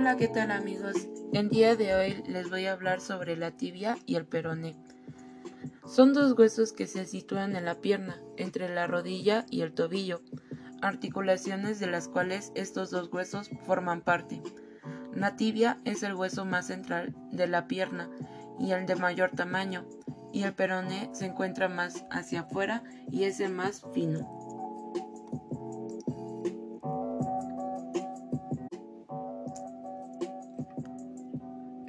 Hola, ¿qué tal amigos? El día de hoy les voy a hablar sobre la tibia y el peroné. Son dos huesos que se sitúan en la pierna, entre la rodilla y el tobillo, articulaciones de las cuales estos dos huesos forman parte. La tibia es el hueso más central de la pierna y el de mayor tamaño, y el peroné se encuentra más hacia afuera y es el más fino.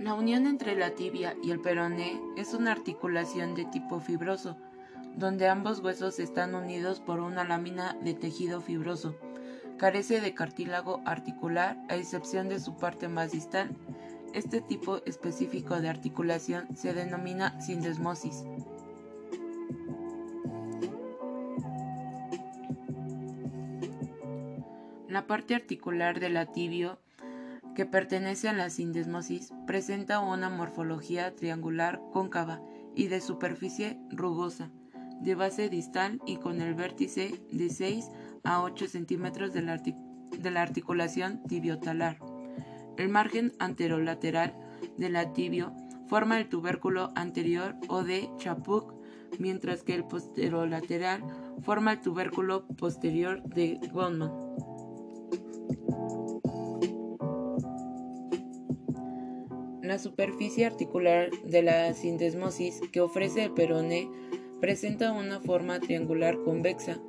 La unión entre la tibia y el peroné es una articulación de tipo fibroso, donde ambos huesos están unidos por una lámina de tejido fibroso. Carece de cartílago articular a excepción de su parte más distal. Este tipo específico de articulación se denomina sindesmosis. La parte articular de la tibio que pertenece a la sindesmosis, presenta una morfología triangular cóncava y de superficie rugosa, de base distal y con el vértice de 6 a 8 centímetros de la, articulación tibiotalar. El margen anterolateral de la tibio forma el tubérculo anterior o de Chapuk, mientras que el posterolateral forma el tubérculo posterior de Goldman. La superficie articular de la sindesmosis que ofrece el peroné presenta una forma triangular convexa,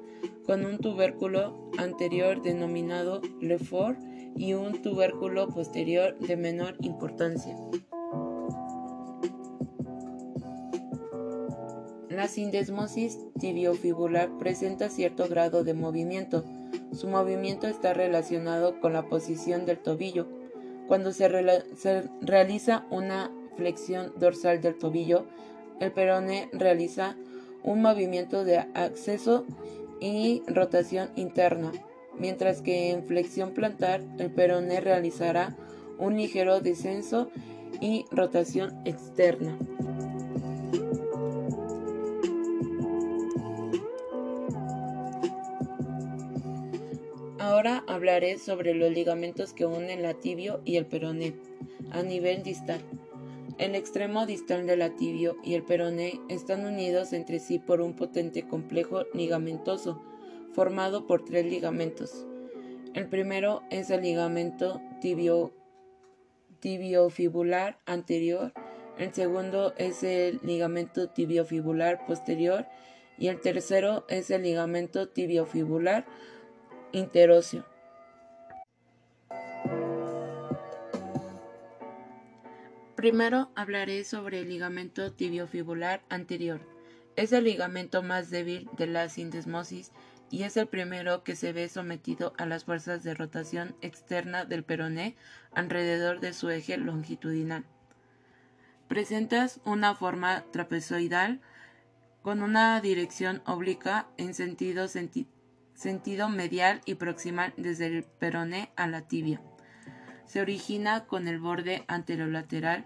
con un tubérculo anterior denominado Lefort y un tubérculo posterior de menor importancia. La sindesmosis tibiofibular presenta cierto grado de movimiento. Su movimiento está relacionado con la posición del tobillo cuando se, realiza una flexión dorsal del tobillo, el peroné realiza un movimiento de acceso y rotación interna, mientras que en flexión plantar el peroné realizará un ligero descenso y rotación externa. Ahora hablaré sobre los ligamentos que unen la tibio y el peroné a nivel distal. El extremo distal de la tibio y el peroné están unidos entre sí por un potente complejo ligamentoso formado por tres ligamentos. El primero es el ligamento tibio, tibiofibular anterior, el segundo es el ligamento tibiofibular posterior y el tercero es el ligamento tibiofibular interóseo. Primero hablaré sobre el ligamento tibiofibular anterior. Es el ligamento más débil de la sindesmosis y es el primero que se ve sometido a las fuerzas de rotación externa del peroné alrededor de su eje longitudinal. Presentas una forma trapezoidal con una dirección obliqua en sentido sentido medial y proximal desde el peroné a la tibia. Se origina con el borde anterolateral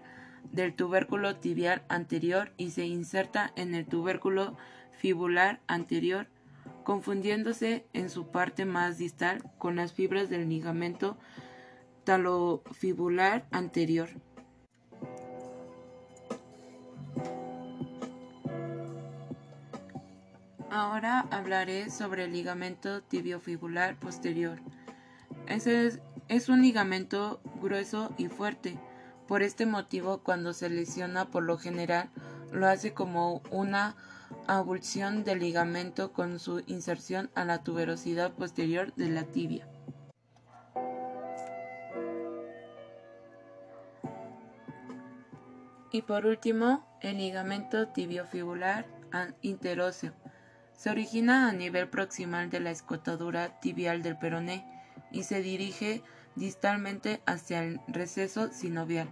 del tubérculo tibial anterior y se inserta en el tubérculo fibular anterior, confundiéndose en su parte más distal con las fibras del ligamento talofibular anterior. Ahora hablaré sobre el ligamento tibiofibular posterior. Es, un ligamento grueso y fuerte. Por este motivo, cuando se lesiona por lo general, lo hace como una abulsión del ligamento con su inserción a la tuberosidad posterior de la tibia. Y por último, el ligamento tibiofibular interóseo. Se origina a nivel proximal de la escotadura tibial del peroné y se dirige distalmente hacia el receso sinovial.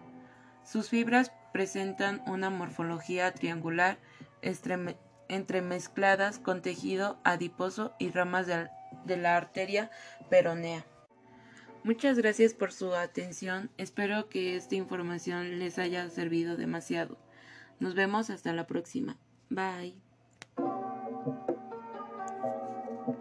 Sus fibras presentan una morfología triangular entremezcladas con tejido adiposo y ramas de, la arteria peronea. Muchas gracias por su atención. Espero que esta información les haya servido demasiado. Nos vemos hasta la próxima. Bye.